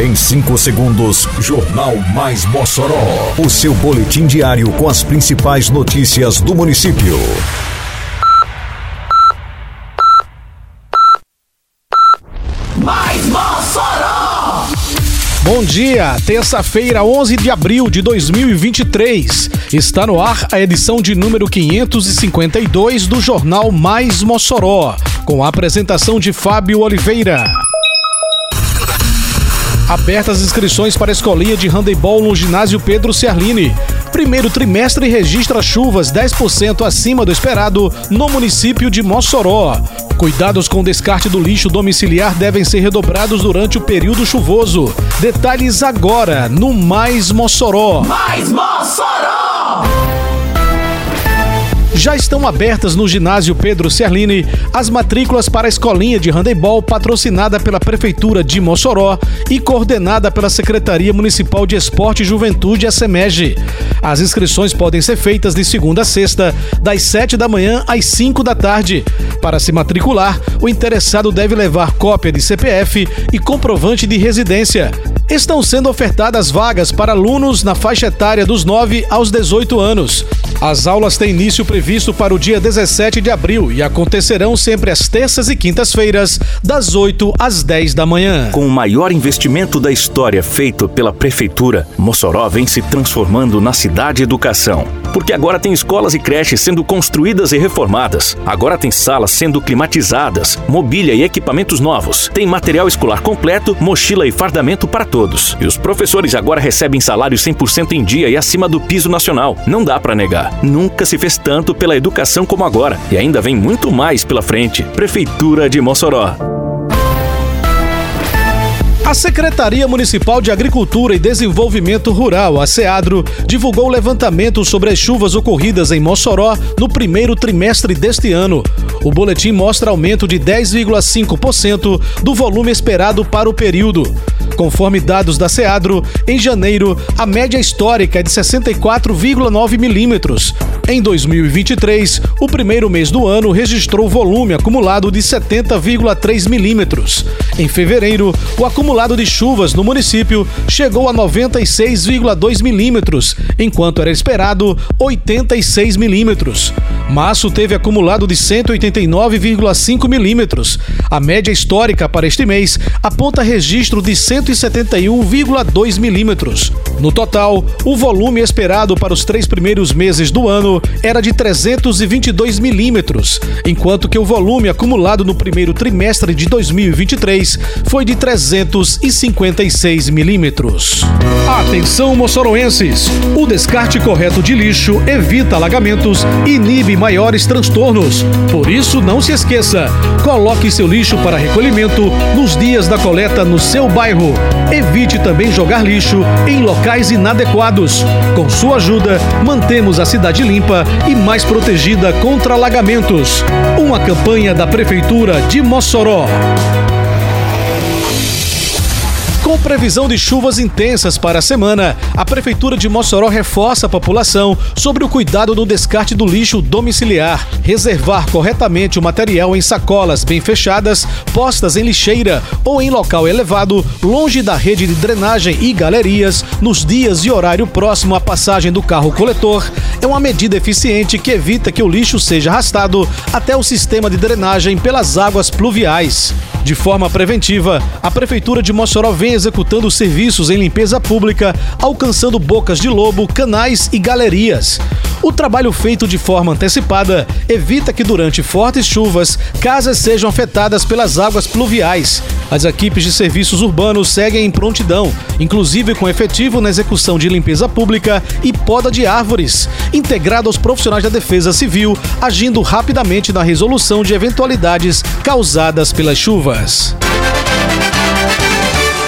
Em 5 segundos, Jornal Mais Mossoró. O seu boletim diário com as principais notícias do município. Mais Mossoró! Bom dia, terça-feira, 11 de abril de 2023. Está no ar a edição de número 552 do Jornal Mais Mossoró, com a apresentação de Fábio Oliveira. Abertas inscrições para a escolinha de handebol no ginásio Pedro Ciarline. Primeiro trimestre registra chuvas 10% acima do esperado no município de Mossoró. Cuidados com o descarte do lixo domiciliar devem ser redobrados durante o período chuvoso. Detalhes agora no Mais Mossoró. Mais Mossoró! Já estão abertas no ginásio Pedro Cerlini as matrículas para a escolinha de handebol patrocinada pela Prefeitura de Mossoró e coordenada pela Secretaria Municipal de Esporte e Juventude, a SEMEG. As inscrições podem ser feitas de segunda a sexta, das 7 da manhã às 5 da tarde. Para se matricular, o interessado deve levar cópia de CPF e comprovante de residência. Estão sendo ofertadas vagas para alunos na faixa etária dos 9 aos 18 anos. As aulas têm início previsto para o dia 17 de abril e acontecerão sempre às terças e quintas-feiras, das 8 às 10 da manhã. Com o maior investimento da história feito pela Prefeitura, Mossoró vem se transformando na cidade educação. Porque agora tem escolas e creches sendo construídas e reformadas. Agora tem salas sendo climatizadas, mobília e equipamentos novos. Tem material escolar completo, mochila e fardamento para todos. E os professores agora recebem salário 100% em dia e acima do piso nacional. Não dá para negar. Nunca se fez tanto pela educação como agora. E ainda vem muito mais pela frente. Prefeitura de Mossoró. A Secretaria Municipal de Agricultura e Desenvolvimento Rural, a SEADRO, divulgou o levantamento sobre as chuvas ocorridas em Mossoró no primeiro trimestre deste ano. O boletim mostra aumento de 10,5% do volume esperado para o período. Conforme dados da SEADRO, em janeiro, a média histórica é de 64,9 milímetros. Em 2023, o primeiro mês do ano registrou volume acumulado de 70,3 milímetros. Em fevereiro, o acumulado de chuvas no município chegou a 96,2 milímetros, enquanto era esperado 86 milímetros. Março teve acumulado de 189,5 milímetros. A média histórica para este mês aponta registro de 171,2 milímetros. No total, o volume esperado para os três primeiros meses do ano era de 322 milímetros, enquanto que o volume acumulado no primeiro trimestre de 2023 foi de 356 milímetros. Atenção, moçoroenses! O descarte correto de lixo evita alagamentos e inibe maiores transtornos. Por isso, não se esqueça: coloque seu lixo para recolhimento nos dias da coleta no seu bairro. Evite também jogar lixo em locais inadequados. Com sua ajuda, mantemos a cidade limpa e mais protegida contra alagamentos. Uma campanha da Prefeitura de Mossoró. Com previsão de chuvas intensas para a semana, a Prefeitura de Mossoró reforça a população sobre o cuidado no descarte do lixo domiciliar, reservar corretamente o material em sacolas bem fechadas, postas em lixeira ou em local elevado, longe da rede de drenagem e galerias, nos dias e horário próximo à passagem do carro coletor, é uma medida eficiente que evita que o lixo seja arrastado até o sistema de drenagem pelas águas pluviais. De forma preventiva, a Prefeitura de Mossoró vem executando serviços em limpeza pública, alcançando bocas de lobo, canais e galerias. O trabalho feito de forma antecipada evita que durante fortes chuvas casas sejam afetadas pelas águas pluviais. As equipes de serviços urbanos seguem em prontidão, inclusive com efetivo na execução de limpeza pública e poda de árvores, integrado aos profissionais da Defesa Civil, agindo rapidamente na resolução de eventualidades causadas pelas chuvas.